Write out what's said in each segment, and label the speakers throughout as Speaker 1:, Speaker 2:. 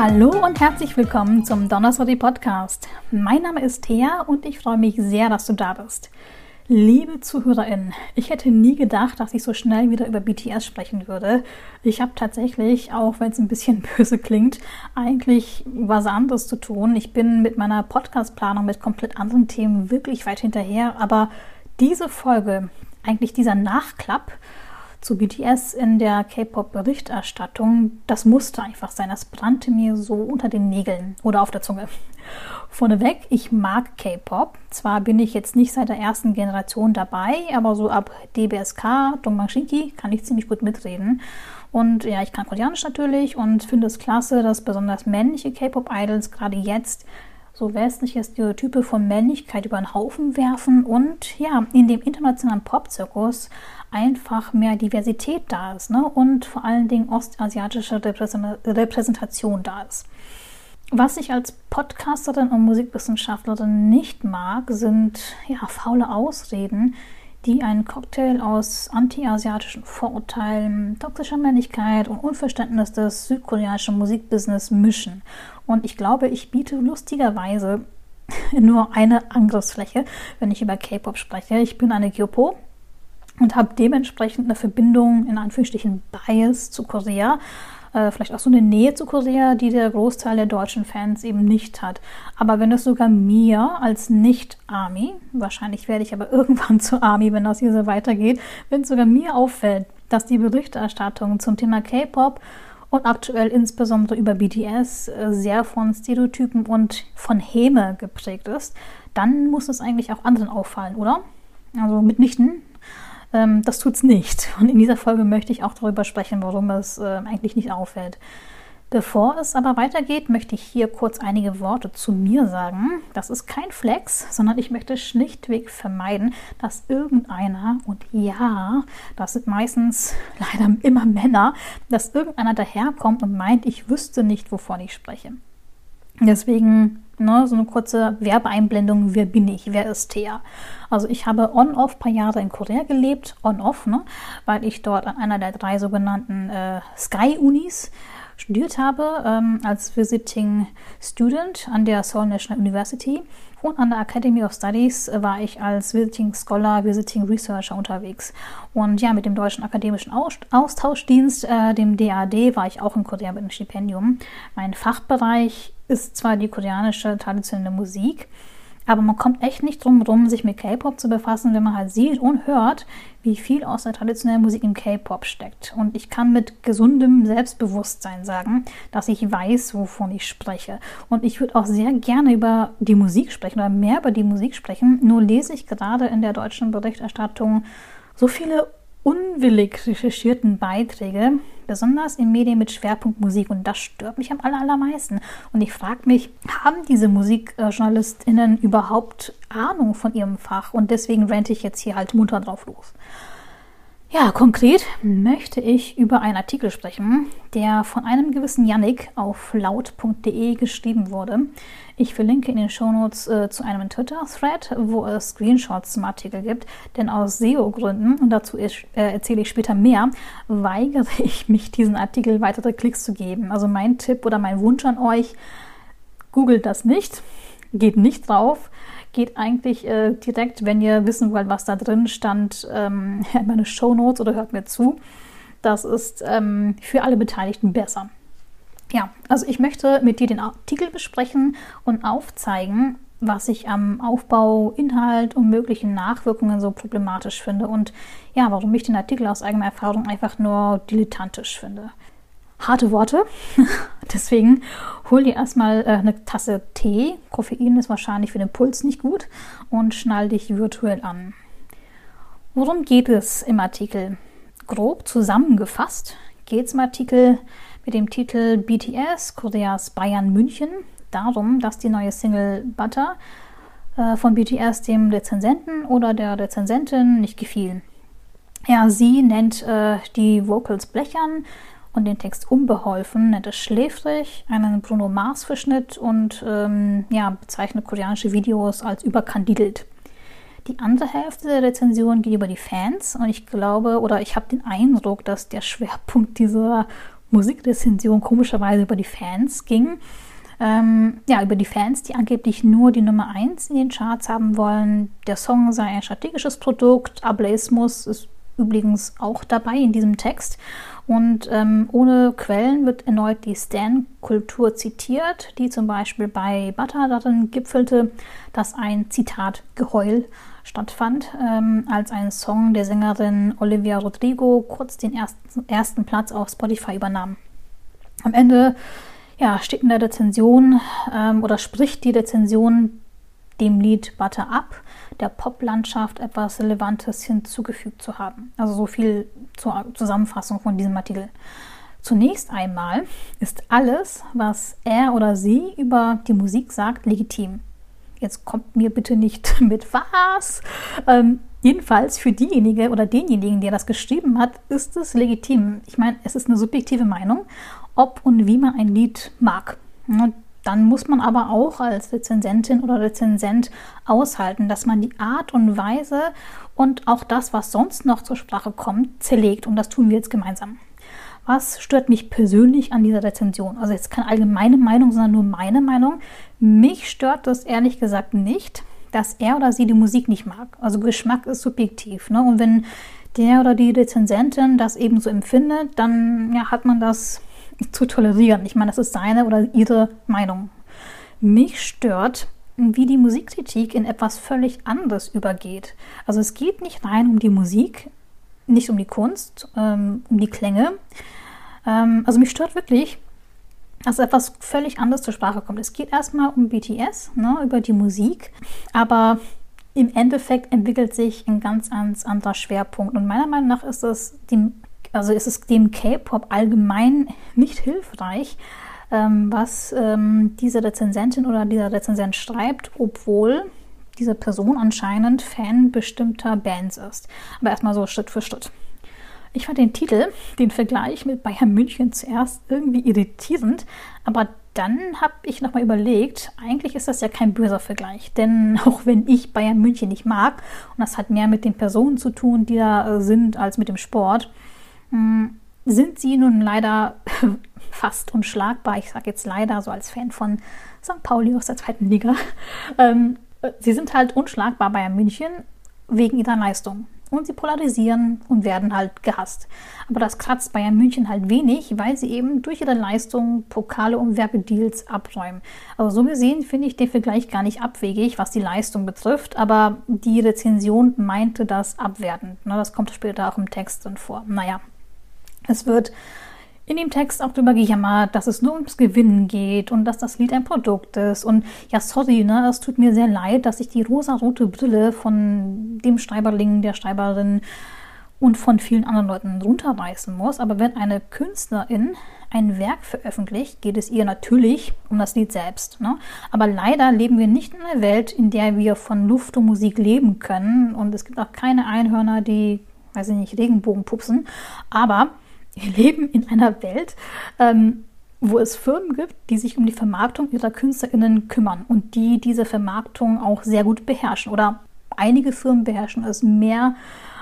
Speaker 1: Hallo und herzlich willkommen zum Donnersody Podcast. Mein Name ist Thea und ich freue mich sehr, dass du da bist. Liebe ZuhörerInnen, ich hätte nie gedacht, dass ich so schnell wieder über BTS sprechen würde. Ich habe tatsächlich, auch wenn es ein bisschen böse klingt, eigentlich was anderes zu tun. Ich bin mit meiner Podcast-Planung mit komplett anderen Themen wirklich weit hinterher, aber diese Folge, eigentlich dieser Nachklapp, zu BTS in der K-Pop-Berichterstattung, das musste einfach sein. Das brannte mir so unter den Nägeln oder auf der Zunge. Vorneweg, ich mag K-Pop. Zwar bin ich jetzt nicht seit der ersten Generation dabei, aber so ab DBSK, Dongbang Shinki, kann ich ziemlich gut mitreden. Und ja, ich kann Koreanisch natürlich und finde es klasse, dass besonders männliche K-Pop-Idols gerade jetzt so westliche Stereotype von Männlichkeit über den Haufen werfen und ja, in dem internationalen Popzirkus einfach mehr Diversität da ist ne? und vor allen Dingen ostasiatische Repräsentation da ist. Was ich als Podcasterin und Musikwissenschaftlerin nicht mag, sind ja, faule Ausreden, die einen Cocktail aus anti-asiatischen Vorurteilen, toxischer Männlichkeit und Unverständnis des südkoreanischen Musikbusiness mischen. Und ich glaube, ich biete lustigerweise nur eine Angriffsfläche, wenn ich über K-Pop spreche. Ich bin eine Kyopo und habe dementsprechend eine Verbindung, in Anführungsstrichen Bias zu Korea äh, vielleicht auch so eine Nähe zu Korea, die der Großteil der deutschen Fans eben nicht hat. Aber wenn es sogar mir als Nicht-Army, wahrscheinlich werde ich aber irgendwann zur Army, wenn das hier so weitergeht, wenn es sogar mir auffällt, dass die Berichterstattung zum Thema K-Pop und aktuell insbesondere über BTS äh, sehr von Stereotypen und von Häme geprägt ist, dann muss es eigentlich auch anderen auffallen, oder? Also mitnichten ähm, das tut's nicht. Und in dieser Folge möchte ich auch darüber sprechen, warum es äh, eigentlich nicht auffällt. Bevor es aber weitergeht, möchte ich hier kurz einige Worte zu mir sagen. Das ist kein Flex, sondern ich möchte schlichtweg vermeiden, dass irgendeiner, und ja, das sind meistens leider immer Männer, dass irgendeiner daherkommt und meint, ich wüsste nicht, wovon ich spreche. Deswegen ne, so eine kurze Werbeeinblendung, wer bin ich, wer ist Thea. Also ich habe on-off ein paar Jahre in Korea gelebt, on-off, ne, weil ich dort an einer der drei sogenannten äh, Sky-Unis studiert habe, ähm, als Visiting Student an der Seoul National University. Und an der Academy of Studies war ich als Visiting Scholar, Visiting Researcher unterwegs. Und ja, mit dem Deutschen Akademischen Austauschdienst, äh, dem DAD, war ich auch in Korea mit einem Stipendium. Mein Fachbereich ist zwar die koreanische traditionelle Musik, aber man kommt echt nicht drum herum, sich mit K-Pop zu befassen, wenn man halt sieht und hört, wie viel aus der traditionellen Musik im K-Pop steckt. Und ich kann mit gesundem Selbstbewusstsein sagen, dass ich weiß, wovon ich spreche. Und ich würde auch sehr gerne über die Musik sprechen oder mehr über die Musik sprechen. Nur lese ich gerade in der deutschen Berichterstattung so viele unwillig recherchierten Beiträge, besonders in Medien mit Schwerpunkt Musik. Und das stört mich am allermeisten. Und ich frage mich, haben diese MusikjournalistInnen überhaupt Ahnung von ihrem Fach? Und deswegen rente ich jetzt hier halt munter drauf los. Ja, konkret möchte ich über einen Artikel sprechen, der von einem gewissen Yannick auf laut.de geschrieben wurde. Ich verlinke in den Shownotes äh, zu einem Twitter-Thread, wo es Screenshots zum Artikel gibt, denn aus SEO-Gründen, und dazu äh, erzähle ich später mehr, weigere ich mich, diesen Artikel weitere Klicks zu geben. Also mein Tipp oder mein Wunsch an euch, googelt das nicht, geht nicht drauf, geht eigentlich äh, direkt, wenn ihr wissen wollt, was da drin stand, ähm, in meine Show Notes oder hört mir zu. Das ist ähm, für alle Beteiligten besser. Ja, also ich möchte mit dir den Artikel besprechen und aufzeigen, was ich am Aufbau, Inhalt und möglichen Nachwirkungen so problematisch finde und ja, warum ich den Artikel aus eigener Erfahrung einfach nur dilettantisch finde harte Worte. Deswegen hol dir erstmal äh, eine Tasse Tee. Koffein ist wahrscheinlich für den Puls nicht gut und schnall dich virtuell an. Worum geht es im Artikel? Grob zusammengefasst geht es im Artikel mit dem Titel BTS Koreas Bayern München darum, dass die neue Single Butter äh, von BTS dem Rezensenten oder der Rezensentin nicht gefiel. Ja, sie nennt äh, die Vocals blechern, und den Text unbeholfen, nennt es schläfrig, einen Bruno Mars-Verschnitt und ähm, ja, bezeichnet koreanische Videos als überkandidelt. Die andere Hälfte der Rezension geht über die Fans und ich glaube oder ich habe den Eindruck, dass der Schwerpunkt dieser Musikrezension komischerweise über die Fans ging. Ähm, ja, über die Fans, die angeblich nur die Nummer 1 in den Charts haben wollen. Der Song sei ein strategisches Produkt. Ableismus ist übrigens auch dabei in diesem Text. Und ähm, ohne Quellen wird erneut die Stan-Kultur zitiert, die zum Beispiel bei Butter darin gipfelte, dass ein Zitat Geheul stattfand, ähm, als ein Song der Sängerin Olivia Rodrigo kurz den ersten, ersten Platz auf Spotify übernahm. Am Ende ja, steht in der Rezension ähm, oder spricht die Rezension dem Lied Butter ab, der Poplandschaft etwas Relevantes hinzugefügt zu haben. Also so viel zur Zusammenfassung von diesem Artikel. Zunächst einmal ist alles, was er oder sie über die Musik sagt, legitim. Jetzt kommt mir bitte nicht mit was. Ähm, jedenfalls für diejenige oder denjenigen, der das geschrieben hat, ist es legitim. Ich meine, es ist eine subjektive Meinung, ob und wie man ein Lied mag. Dann muss man aber auch als Rezensentin oder Rezensent aushalten, dass man die Art und Weise und auch das, was sonst noch zur Sprache kommt, zerlegt. Und das tun wir jetzt gemeinsam. Was stört mich persönlich an dieser Rezension? Also jetzt keine allgemeine Meinung, sondern nur meine Meinung. Mich stört das ehrlich gesagt nicht, dass er oder sie die Musik nicht mag. Also Geschmack ist subjektiv. Ne? Und wenn der oder die Rezensentin das eben so empfindet, dann ja, hat man das zu tolerieren. Ich meine, das ist seine oder ihre Meinung. Mich stört, wie die Musikkritik in etwas völlig anderes übergeht. Also es geht nicht rein um die Musik, nicht um die Kunst, ähm, um die Klänge. Ähm, also mich stört wirklich, dass etwas völlig anderes zur Sprache kommt. Es geht erstmal um BTS, ne, über die Musik, aber im Endeffekt entwickelt sich ein ganz, ganz anderer Schwerpunkt. Und meiner Meinung nach ist es dem also ist es dem K-Pop allgemein nicht hilfreich, ähm, was ähm, diese Rezensentin oder dieser Rezensent schreibt, obwohl diese Person anscheinend Fan bestimmter Bands ist. Aber erstmal so Schritt für Schritt. Ich fand den Titel, den Vergleich mit Bayern München zuerst irgendwie irritierend, aber dann habe ich nochmal überlegt, eigentlich ist das ja kein böser Vergleich, denn auch wenn ich Bayern München nicht mag, und das hat mehr mit den Personen zu tun, die da sind, als mit dem Sport, sind sie nun leider fast unschlagbar. Ich sage jetzt leider so als Fan von St. Pauli aus der zweiten Liga. Ähm, sie sind halt unschlagbar bei München wegen ihrer Leistung. Und sie polarisieren und werden halt gehasst. Aber das kratzt Bayern München halt wenig, weil sie eben durch ihre Leistung Pokale und Werbedeals abräumen. Also so gesehen finde ich den Vergleich gar nicht abwegig, was die Leistung betrifft, aber die Rezension meinte das abwertend. Ne, das kommt später auch im Text dann vor. Naja, es wird in dem Text auch darüber gejammert, dass es nur ums Gewinnen geht und dass das Lied ein Produkt ist. Und ja, sorry, ne, es tut mir sehr leid, dass ich die rosa-rote Brille von dem Schreiberling, der Schreiberin und von vielen anderen Leuten runterreißen muss. Aber wenn eine Künstlerin ein Werk veröffentlicht, geht es ihr natürlich um das Lied selbst. Ne? Aber leider leben wir nicht in einer Welt, in der wir von Luft und Musik leben können. Und es gibt auch keine Einhörner, die, weiß ich nicht, Regenbogen pupsen. Aber wir leben in einer Welt, ähm, wo es Firmen gibt, die sich um die Vermarktung ihrer KünstlerInnen kümmern und die diese Vermarktung auch sehr gut beherrschen. Oder einige Firmen beherrschen es mehr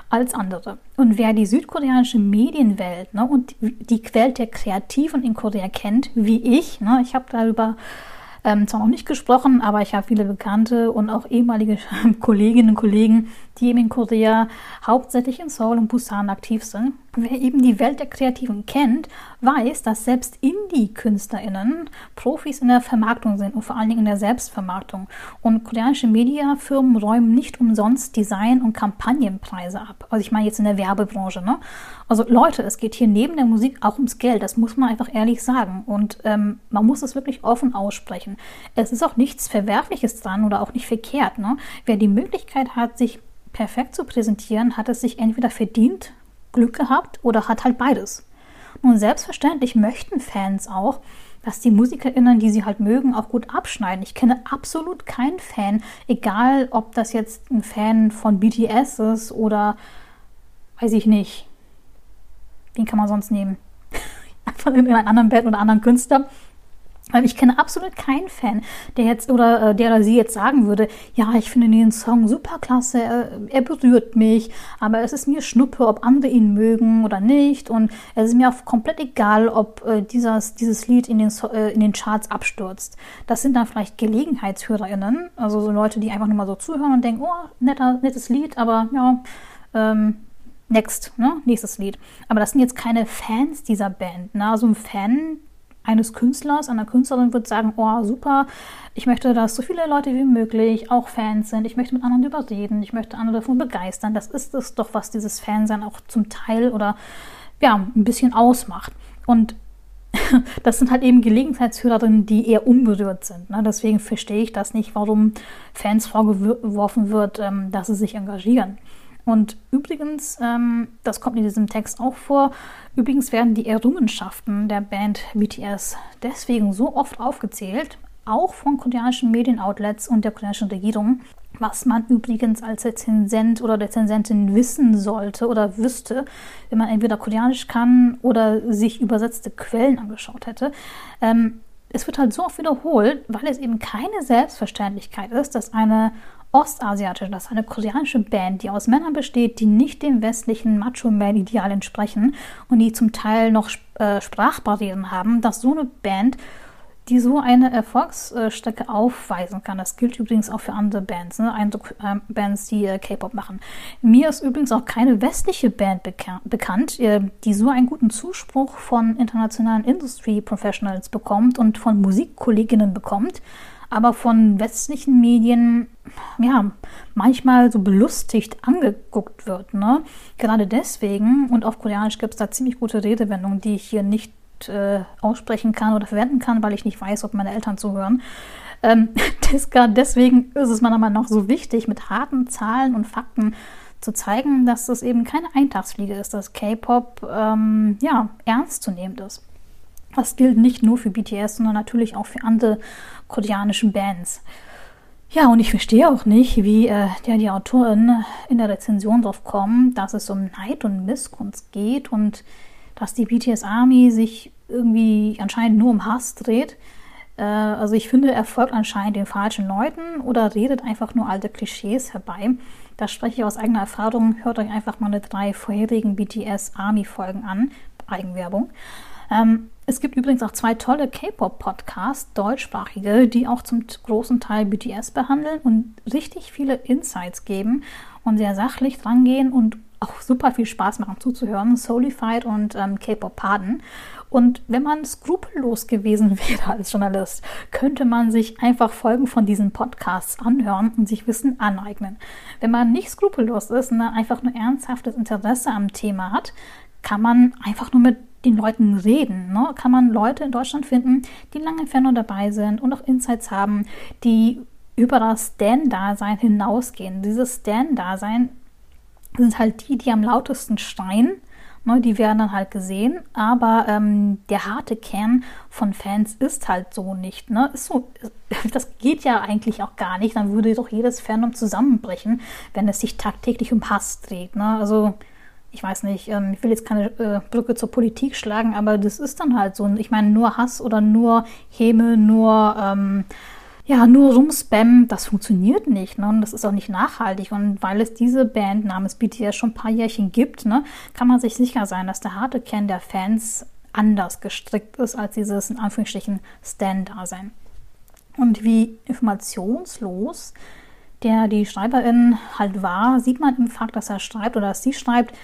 Speaker 1: als andere. Und wer die südkoreanische Medienwelt ne, und die Welt der Kreativen in Korea kennt, wie ich, ne, ich habe darüber ähm, zwar noch nicht gesprochen, aber ich habe viele Bekannte und auch ehemalige Kolleginnen und Kollegen, die eben in Korea hauptsächlich in Seoul und Busan aktiv sind. Wer eben die Welt der Kreativen kennt, weiß, dass selbst Indie-KünstlerInnen Profis in der Vermarktung sind und vor allen Dingen in der Selbstvermarktung. Und koreanische Mediafirmen räumen nicht umsonst Design- und Kampagnenpreise ab. Also ich meine jetzt in der Werbebranche. Ne? Also Leute, es geht hier neben der Musik auch ums Geld. Das muss man einfach ehrlich sagen. Und ähm, man muss es wirklich offen aussprechen. Es ist auch nichts Verwerfliches dran oder auch nicht verkehrt. Ne? Wer die Möglichkeit hat, sich perfekt zu präsentieren, hat es sich entweder verdient, Glück gehabt oder hat halt beides. Nun, selbstverständlich möchten Fans auch, dass die MusikerInnen, die sie halt mögen, auch gut abschneiden. Ich kenne absolut keinen Fan, egal ob das jetzt ein Fan von BTS ist oder weiß ich nicht. Wen kann man sonst nehmen? Von irgendeiner anderen Band oder anderen Künstler. Weil ich kenne absolut keinen Fan, der jetzt oder äh, der oder sie jetzt sagen würde, ja, ich finde den Song super klasse, er, er, berührt mich, aber es ist mir Schnuppe, ob andere ihn mögen oder nicht. Und es ist mir auch komplett egal, ob äh, dieses, dieses Lied in den, äh, in den Charts abstürzt. Das sind dann vielleicht GelegenheitshörerInnen, also so Leute, die einfach nur mal so zuhören und denken, oh, netter, nettes Lied, aber ja, ähm, next, ne? nächstes Lied. Aber das sind jetzt keine Fans dieser Band. Ne? Also ein Fan eines Künstlers, einer Künstlerin wird sagen, oh super, ich möchte, dass so viele Leute wie möglich auch Fans sind, ich möchte mit anderen überreden, ich möchte andere davon begeistern. Das ist es doch, was dieses Fansein auch zum Teil oder ja, ein bisschen ausmacht. Und das sind halt eben Gelegenheitshörerinnen, die eher unberührt sind. Ne? Deswegen verstehe ich das nicht, warum Fans vorgeworfen wird, ähm, dass sie sich engagieren. Und übrigens, ähm, das kommt in diesem Text auch vor, übrigens werden die Errungenschaften der Band BTS deswegen so oft aufgezählt, auch von koreanischen Medienoutlets und der koreanischen Regierung, was man übrigens als Rezensent oder Rezensentin wissen sollte oder wüsste, wenn man entweder Koreanisch kann oder sich übersetzte Quellen angeschaut hätte. Ähm, es wird halt so oft wiederholt, weil es eben keine Selbstverständlichkeit ist, dass eine ostasiatische, das ist eine koreanische Band, die aus Männern besteht, die nicht dem westlichen Macho-Man-Ideal entsprechen und die zum Teil noch äh, Sprachbarrieren haben, dass so eine Band die so eine Erfolgsstrecke aufweisen kann. Das gilt übrigens auch für andere Bands, ne? Eindruck, äh, Bands, die äh, K-Pop machen. Mir ist übrigens auch keine westliche Band beka bekannt, äh, die so einen guten Zuspruch von internationalen Industry Professionals bekommt und von Musikkolleginnen bekommt aber von westlichen Medien ja manchmal so belustigt angeguckt wird. Ne? Gerade deswegen, und auf Koreanisch gibt es da ziemlich gute Redewendungen, die ich hier nicht äh, aussprechen kann oder verwenden kann, weil ich nicht weiß, ob meine Eltern zuhören. Ähm, deswegen ist es Meinung nach so wichtig, mit harten Zahlen und Fakten zu zeigen, dass das eben keine Eintagsfliege ist, dass K-Pop ähm, ja, ernstzunehmend ist. Das gilt nicht nur für BTS, sondern natürlich auch für andere koreanische Bands. Ja, und ich verstehe auch nicht, wie äh, ja, die Autoren in der Rezension darauf kommen, dass es um Neid und Missgunst geht und dass die BTS Army sich irgendwie anscheinend nur um Hass dreht. Äh, also ich finde, er folgt anscheinend den falschen Leuten oder redet einfach nur alte Klischees herbei. Da spreche ich aus eigener Erfahrung. Hört euch einfach mal die drei vorherigen BTS Army Folgen an. Eigenwerbung. Ähm, es gibt übrigens auch zwei tolle K-Pop-Podcasts, deutschsprachige, die auch zum großen Teil BTS behandeln und richtig viele Insights geben und sehr sachlich drangehen und auch super viel Spaß machen zuzuhören. Solified und ähm, K-Pop Paden. Und wenn man skrupellos gewesen wäre als Journalist, könnte man sich einfach Folgen von diesen Podcasts anhören und sich Wissen aneignen. Wenn man nicht skrupellos ist und einfach nur ernsthaftes Interesse am Thema hat, kann man einfach nur mit den Leuten reden. Ne? Kann man Leute in Deutschland finden, die lange Entfernung dabei sind und auch Insights haben, die über das Stan-Dasein hinausgehen. Dieses Stan-Dasein sind halt die, die am lautesten schreien. Ne? Die werden dann halt gesehen, aber ähm, der harte Kern von Fans ist halt so nicht. Ne? Ist so, das geht ja eigentlich auch gar nicht. Dann würde doch jedes Fandom zusammenbrechen, wenn es sich tagtäglich um Hass dreht. Ne? Also ich weiß nicht, ähm, ich will jetzt keine äh, Brücke zur Politik schlagen, aber das ist dann halt so. Ich meine, nur Hass oder nur Häme, nur, ähm, ja, nur Rumspam, das funktioniert nicht. Ne? Und das ist auch nicht nachhaltig. Und weil es diese Band namens BTS schon ein paar Jährchen gibt, ne, kann man sich sicher sein, dass der harte Kern der Fans anders gestrickt ist als dieses, in Anführungsstrichen, Stand-Dasein. Und wie informationslos der die Schreiberin halt war, sieht man im Fakt, dass er schreibt oder dass sie schreibt,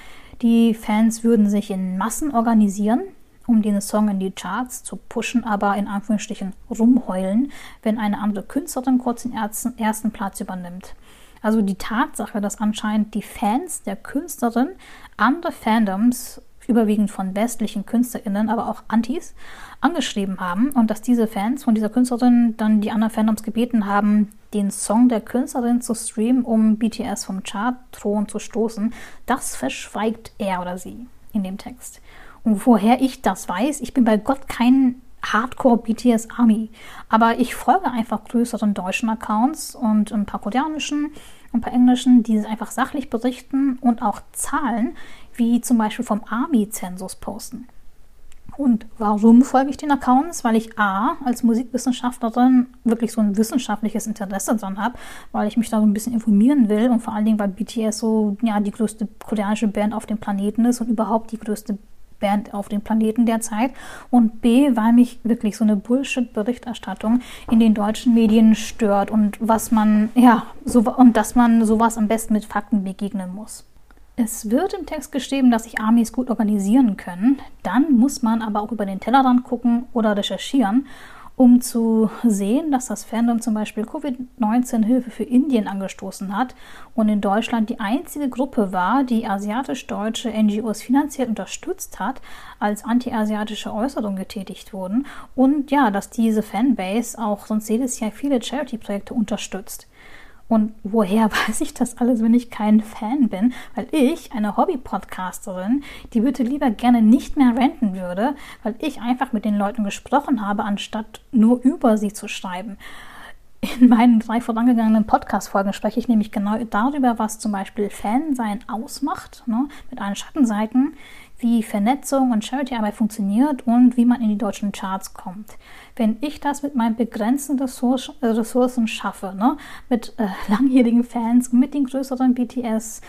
Speaker 1: die Fans würden sich in Massen organisieren, um den Song in die Charts zu pushen, aber in Anführungsstrichen rumheulen, wenn eine andere Künstlerin kurz den ersten Platz übernimmt. Also die Tatsache, dass anscheinend die Fans der Künstlerin andere Fandoms überwiegend von westlichen KünstlerInnen, aber auch Antis, angeschrieben haben und dass diese Fans von dieser Künstlerin dann die anderen Fandoms gebeten haben, den Song der Künstlerin zu streamen, um BTS vom Chart-Thron zu stoßen, das verschweigt er oder sie in dem Text. Und woher ich das weiß, ich bin bei Gott kein Hardcore BTS Army, aber ich folge einfach größeren deutschen Accounts und ein paar koreanischen, ein paar englischen, die es einfach sachlich berichten und auch Zahlen, wie zum Beispiel vom Army-Zensus posten. Und warum folge ich den Accounts? Weil ich A, als Musikwissenschaftlerin wirklich so ein wissenschaftliches Interesse dran habe, weil ich mich da so ein bisschen informieren will und vor allen Dingen, weil BTS so ja, die größte koreanische Band auf dem Planeten ist und überhaupt die größte Band auf dem Planeten derzeit. Und B, weil mich wirklich so eine Bullshit-Berichterstattung in den deutschen Medien stört und was man, ja, so, und dass man sowas am besten mit Fakten begegnen muss. Es wird im Text geschrieben, dass sich Armees gut organisieren können. Dann muss man aber auch über den Tellerrand gucken oder recherchieren, um zu sehen, dass das Fandom zum Beispiel Covid-19-Hilfe für Indien angestoßen hat und in Deutschland die einzige Gruppe war, die asiatisch-deutsche NGOs finanziell unterstützt hat, als anti-asiatische Äußerungen getätigt wurden. Und ja, dass diese Fanbase auch sonst jedes Jahr viele Charity-Projekte unterstützt. Und woher weiß ich das alles, wenn ich kein Fan bin? Weil ich, eine Hobby-Podcasterin, die bitte lieber gerne nicht mehr renten würde, weil ich einfach mit den Leuten gesprochen habe, anstatt nur über sie zu schreiben. In meinen drei vorangegangenen Podcast-Folgen spreche ich nämlich genau darüber, was zum Beispiel Fansein ausmacht, ne, mit allen Schattenseiten, wie Vernetzung und Charity-Arbeit funktioniert und wie man in die deutschen Charts kommt. Wenn ich das mit meinen begrenzten Ressourcen schaffe, ne, mit äh, langjährigen Fans, mit den größeren BTS,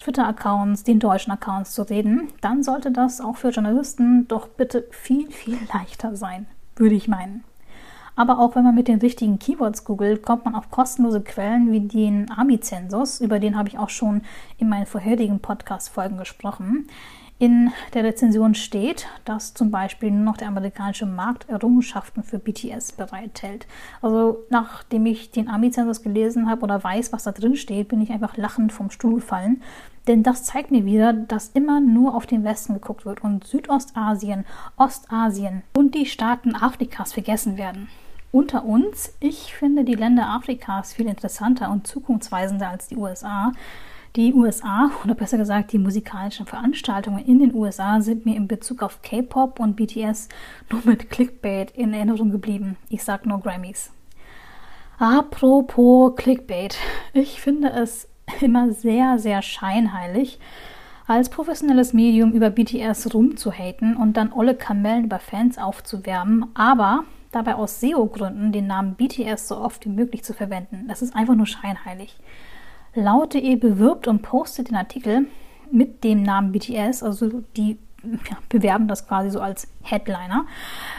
Speaker 1: Twitter-Accounts, den deutschen Accounts zu reden, dann sollte das auch für Journalisten doch bitte viel, viel leichter sein, würde ich meinen. Aber auch wenn man mit den richtigen Keywords googelt, kommt man auf kostenlose Quellen wie den AMI-Zensus, über den habe ich auch schon in meinen vorherigen Podcast-Folgen gesprochen. In der Rezension steht, dass zum Beispiel nur noch der amerikanische Markt Errungenschaften für BTS bereithält. Also nachdem ich den Ami-Zensus gelesen habe oder weiß, was da drin steht, bin ich einfach lachend vom Stuhl gefallen. Denn das zeigt mir wieder, dass immer nur auf den Westen geguckt wird und Südostasien, Ostasien und die Staaten Afrikas vergessen werden. Unter uns, ich finde die Länder Afrikas viel interessanter und zukunftsweisender als die USA. Die USA, oder besser gesagt die musikalischen Veranstaltungen in den USA, sind mir in Bezug auf K-Pop und BTS nur mit Clickbait in Erinnerung geblieben. Ich sag nur Grammys. Apropos Clickbait. Ich finde es immer sehr, sehr scheinheilig, als professionelles Medium über BTS rumzuhaten und dann olle Kamellen über Fans aufzuwärmen, aber dabei aus SEO-Gründen den Namen BTS so oft wie möglich zu verwenden. Das ist einfach nur scheinheilig. Laut.de bewirbt und postet den Artikel mit dem Namen BTS, also die ja, bewerben das quasi so als Headliner.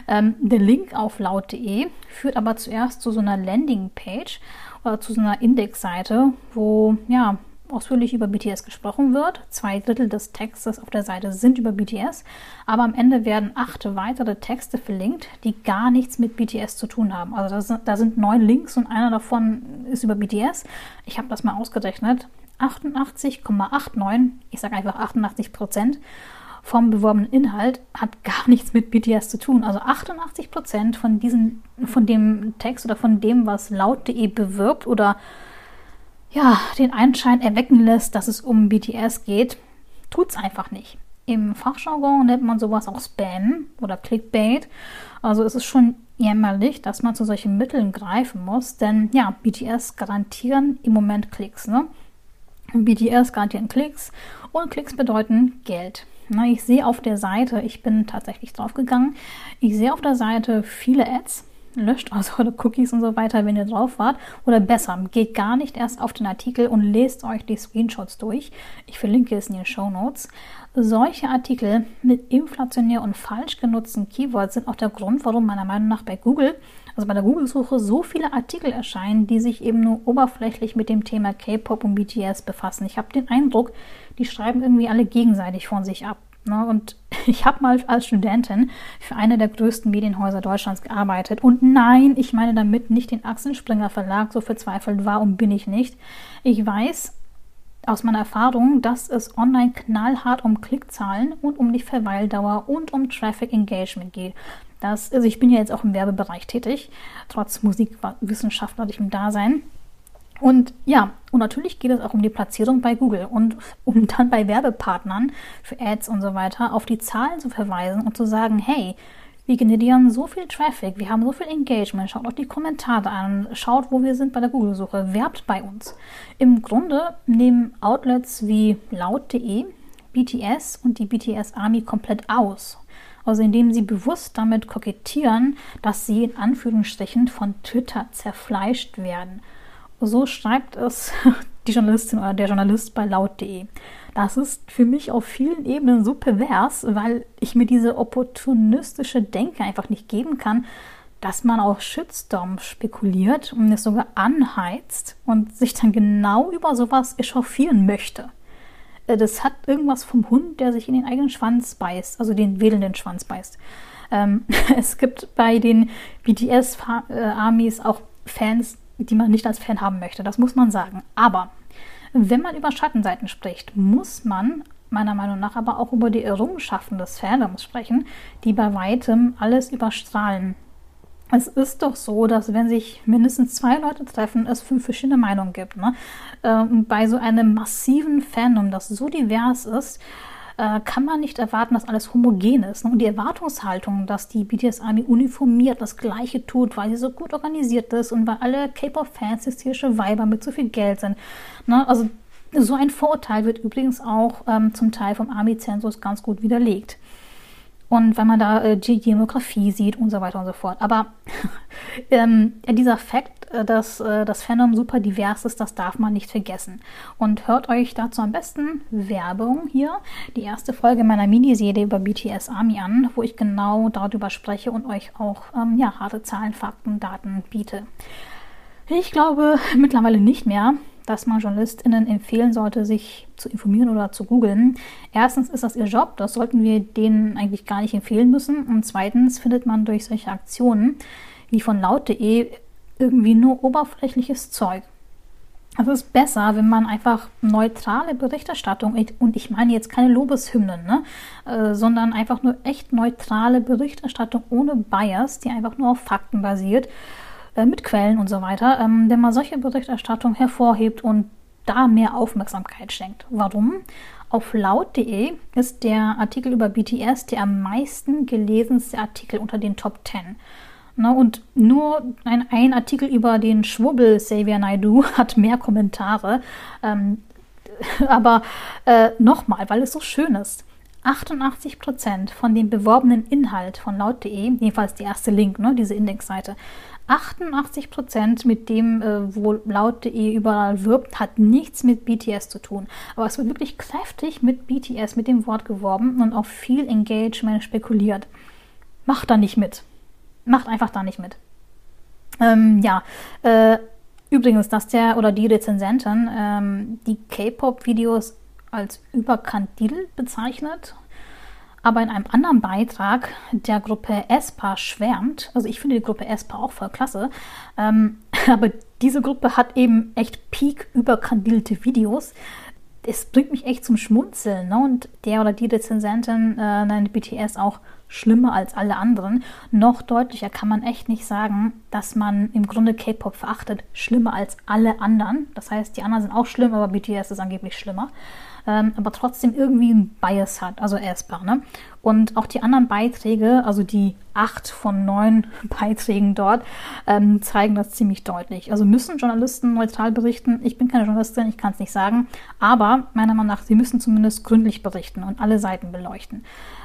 Speaker 1: Ähm, der Link auf laut.de führt aber zuerst zu so einer Landingpage oder zu so einer Indexseite, wo ja ausführlich über BTS gesprochen wird. Zwei Drittel des Textes auf der Seite sind über BTS, aber am Ende werden acht weitere Texte verlinkt, die gar nichts mit BTS zu tun haben. Also da sind, da sind neun Links und einer davon ist über BTS. Ich habe das mal ausgerechnet. 88,89, ich sage einfach 88 Prozent vom beworbenen Inhalt hat gar nichts mit BTS zu tun. Also 88 Prozent von diesem, von dem Text oder von dem, was laut.de bewirbt oder ja, den Anschein erwecken lässt, dass es um BTS geht, tut es einfach nicht. Im Fachjargon nennt man sowas auch Spam oder Clickbait. Also es ist schon jämmerlich, dass man zu solchen Mitteln greifen muss, denn ja, BTS garantieren im Moment Klicks. Ne? BTS garantieren Klicks und Klicks bedeuten Geld. Na, ich sehe auf der Seite, ich bin tatsächlich draufgegangen, ich sehe auf der Seite viele Ads löscht also eure Cookies und so weiter, wenn ihr drauf wart. Oder besser, geht gar nicht erst auf den Artikel und lest euch die Screenshots durch. Ich verlinke es in den Show Notes. Solche Artikel mit inflationär und falsch genutzten Keywords sind auch der Grund, warum meiner Meinung nach bei Google, also bei der Google-Suche, so viele Artikel erscheinen, die sich eben nur oberflächlich mit dem Thema K-Pop und BTS befassen. Ich habe den Eindruck, die schreiben irgendwie alle gegenseitig von sich ab. Ne? Und ich habe mal als Studentin für eine der größten Medienhäuser Deutschlands gearbeitet. Und nein, ich meine damit nicht den Axel Springer Verlag, so verzweifelt war und bin ich nicht. Ich weiß aus meiner Erfahrung, dass es online knallhart um Klickzahlen und um die Verweildauer und um Traffic Engagement geht. Das, also ich bin ja jetzt auch im Werbebereich tätig, trotz musikwissenschaftlichem Dasein. Und ja, und natürlich geht es auch um die Platzierung bei Google und um dann bei Werbepartnern für Ads und so weiter auf die Zahlen zu verweisen und zu sagen, hey, wir generieren so viel Traffic, wir haben so viel Engagement, schaut auch die Kommentare an, schaut, wo wir sind bei der Google-Suche, werbt bei uns. Im Grunde nehmen Outlets wie laut.de BTS und die BTS Army komplett aus. Also indem sie bewusst damit kokettieren, dass sie in Anführungsstrichen von Twitter zerfleischt werden. So schreibt es die Journalistin oder der Journalist bei laut.de. Das ist für mich auf vielen Ebenen so pervers, weil ich mir diese opportunistische Denke einfach nicht geben kann, dass man auf Shitstorm spekuliert und es sogar anheizt und sich dann genau über sowas echauffieren möchte. Äh, das hat irgendwas vom Hund, der sich in den eigenen Schwanz beißt, also den wedelnden Schwanz beißt. Ähm, es gibt bei den BTS-Armies auch Fans, die man nicht als Fan haben möchte, das muss man sagen. Aber wenn man über Schattenseiten spricht, muss man meiner Meinung nach aber auch über die Errungenschaften des Fandoms sprechen, die bei weitem alles überstrahlen. Es ist doch so, dass wenn sich mindestens zwei Leute treffen, es fünf verschiedene Meinungen gibt. Ne? Ähm, bei so einem massiven Fandom, das so divers ist, äh, kann man nicht erwarten, dass alles homogen ist. Ne? Und die Erwartungshaltung, dass die BTS Army uniformiert das Gleiche tut, weil sie so gut organisiert ist und weil alle K-Pop-Fans hysterische Weiber mit so viel Geld sind. Ne? Also so ein Vorurteil wird übrigens auch ähm, zum Teil vom Army-Zensus ganz gut widerlegt. Und wenn man da äh, die Demografie sieht und so weiter und so fort. Aber ähm, dieser Fakt, dass äh, das Fandom super divers ist, das darf man nicht vergessen. Und hört euch dazu am besten Werbung hier, die erste Folge meiner Miniserie über BTS Army an, wo ich genau darüber spreche und euch auch ähm, ja, harte Zahlen, Fakten, Daten biete. Ich glaube mittlerweile nicht mehr, dass man JournalistInnen empfehlen sollte, sich zu informieren oder zu googeln. Erstens ist das ihr Job, das sollten wir denen eigentlich gar nicht empfehlen müssen. Und zweitens findet man durch solche Aktionen wie von laut.de irgendwie nur oberflächliches Zeug. Es ist besser, wenn man einfach neutrale Berichterstattung, und ich meine jetzt keine Lobeshymnen, ne, äh, sondern einfach nur echt neutrale Berichterstattung ohne Bias, die einfach nur auf Fakten basiert äh, mit Quellen und so weiter, ähm, wenn man solche Berichterstattung hervorhebt und da mehr Aufmerksamkeit schenkt. Warum? Auf laut.de ist der Artikel über BTS der am meisten gelesenste Artikel unter den Top 10. Na, und nur ein, ein, Artikel über den Schwubbel Xavier Naidu hat mehr Kommentare. Ähm, aber äh, nochmal, weil es so schön ist. 88% von dem beworbenen Inhalt von laut.de, jedenfalls die erste Link, ne, diese Indexseite, 88 Prozent mit dem, äh, wo laut.de überall wirbt, hat nichts mit BTS zu tun. Aber es wird wirklich kräftig mit BTS, mit dem Wort geworben und auch viel Engagement spekuliert. Macht da nicht mit. Macht einfach da nicht mit. Ähm, ja, äh, übrigens, dass der oder die Rezensenten ähm, die K-Pop-Videos als überkandidel bezeichnet aber in einem anderen Beitrag der Gruppe ESPA schwärmt. Also ich finde die Gruppe ESPA auch voll klasse. Ähm, aber diese Gruppe hat eben echt peak überkandilte Videos. Es bringt mich echt zum Schmunzeln. Ne? Und der oder die Rezensentin äh, nennt BTS auch schlimmer als alle anderen. Noch deutlicher kann man echt nicht sagen, dass man im Grunde K-Pop verachtet. Schlimmer als alle anderen. Das heißt, die anderen sind auch schlimm, aber BTS ist angeblich schlimmer ähm, aber trotzdem irgendwie ein Bias hat, also essbar. Ne? Und auch die anderen Beiträge, also die acht von neun Beiträgen dort, ähm, zeigen das ziemlich deutlich. Also müssen Journalisten neutral berichten. Ich bin keine Journalistin, ich kann es nicht sagen. Aber meiner Meinung nach, sie müssen zumindest gründlich berichten und alle Seiten beleuchten.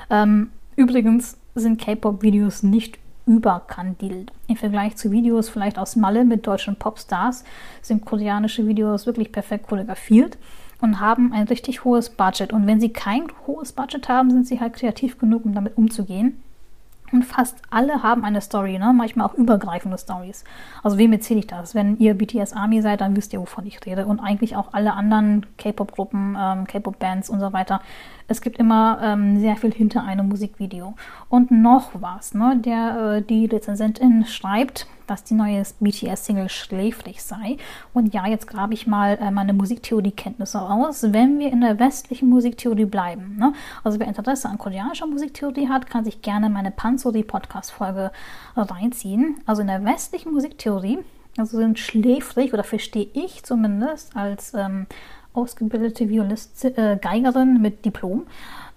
Speaker 1: Ähm, übrigens sind K-Pop-Videos nicht überkandidelt. Im Vergleich zu Videos vielleicht aus Malle mit deutschen Popstars sind koreanische Videos wirklich perfekt choreografiert und haben ein richtig hohes Budget. Und wenn sie kein hohes Budget haben, sind sie halt kreativ genug, um damit umzugehen. Und fast alle haben eine Story, ne? manchmal auch übergreifende Stories. Also wem erzähle ich das? Wenn ihr BTS Army seid, dann wisst ihr, wovon ich rede. Und eigentlich auch alle anderen K-Pop-Gruppen, ähm, K-Pop-Bands und so weiter. Es gibt immer ähm, sehr viel hinter einem Musikvideo. Und noch was, ne? Der, äh, die Rezensentin schreibt, dass die neue BTS-Single schläfrig sei. Und ja, jetzt grabe ich mal äh, meine Musiktheorie-Kenntnisse aus, wenn wir in der westlichen Musiktheorie bleiben. Ne? Also wer Interesse an koreanischer Musiktheorie hat, kann sich gerne meine Panzeri-Podcast-Folge reinziehen. Also in der westlichen Musiktheorie, also sind schläfrig, oder verstehe ich zumindest als ähm, ausgebildete Violist, äh, Geigerin mit Diplom.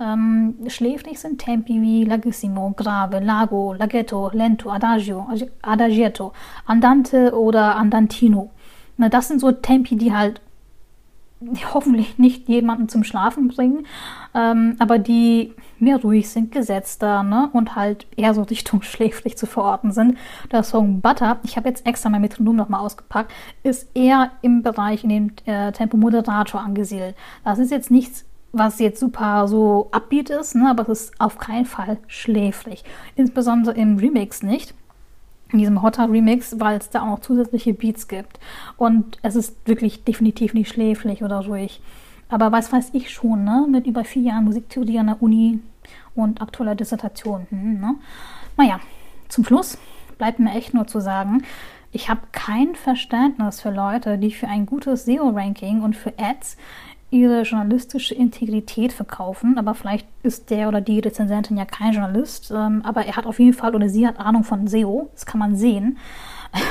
Speaker 1: Ähm, schläfrig sind Tempi wie Larghissimo, Grave, Lago, Laghetto, Lento, Adagio, Adagietto, Andante oder Andantino. Na, das sind so Tempi, die halt hoffentlich nicht jemanden zum Schlafen bringen, ähm, aber die mehr ruhig sind, gesetzter ne? und halt eher so Richtung schläfrig zu verorten sind. Der Song Butter, ich habe jetzt extra mein Metronom nochmal ausgepackt, ist eher im Bereich in dem äh, Tempo Moderator angesiedelt. Das ist jetzt nichts was jetzt super so upbeat ist, ne, aber es ist auf keinen Fall schläfrig. Insbesondere im Remix nicht in diesem Hotter Remix, weil es da auch noch zusätzliche Beats gibt. Und es ist wirklich definitiv nicht schläflich oder ruhig. Aber was weiß ich schon, ne? Mit über vier Jahren Musiktheorie an der Uni und aktueller Dissertation. Hm, ne? Naja, zum Schluss bleibt mir echt nur zu sagen, ich habe kein Verständnis für Leute, die für ein gutes SEO-Ranking und für Ads ihre journalistische Integrität verkaufen. Aber vielleicht ist der oder die Rezensentin ja kein Journalist, ähm, aber er hat auf jeden Fall oder sie hat Ahnung von SEO. Das kann man sehen.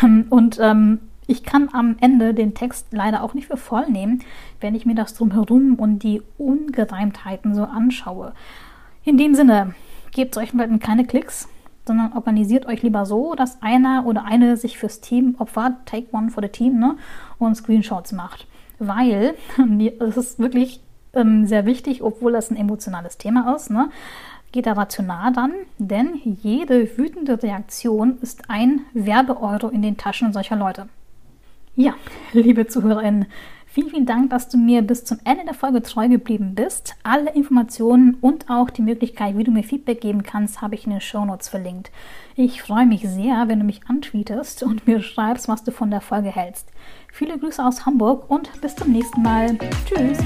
Speaker 1: Ähm, und ähm, ich kann am Ende den Text leider auch nicht für voll nehmen, wenn ich mir das drumherum und die Ungereimtheiten so anschaue. In dem Sinne, gebt solchen Leuten keine Klicks, sondern organisiert euch lieber so, dass einer oder eine sich fürs Team opfert, take one for the team, ne, und Screenshots macht weil es ist wirklich ähm, sehr wichtig, obwohl das ein emotionales Thema ist, ne, geht er rational dann, denn jede wütende Reaktion ist ein Werbeeuro in den Taschen solcher Leute. Ja, liebe ZuhörerInnen, Vielen, vielen Dank, dass du mir bis zum Ende der Folge treu geblieben bist. Alle Informationen und auch die Möglichkeit, wie du mir Feedback geben kannst, habe ich in den Show Notes verlinkt. Ich freue mich sehr, wenn du mich antweetest und mir schreibst, was du von der Folge hältst. Viele Grüße aus Hamburg und bis zum nächsten Mal. Tschüss!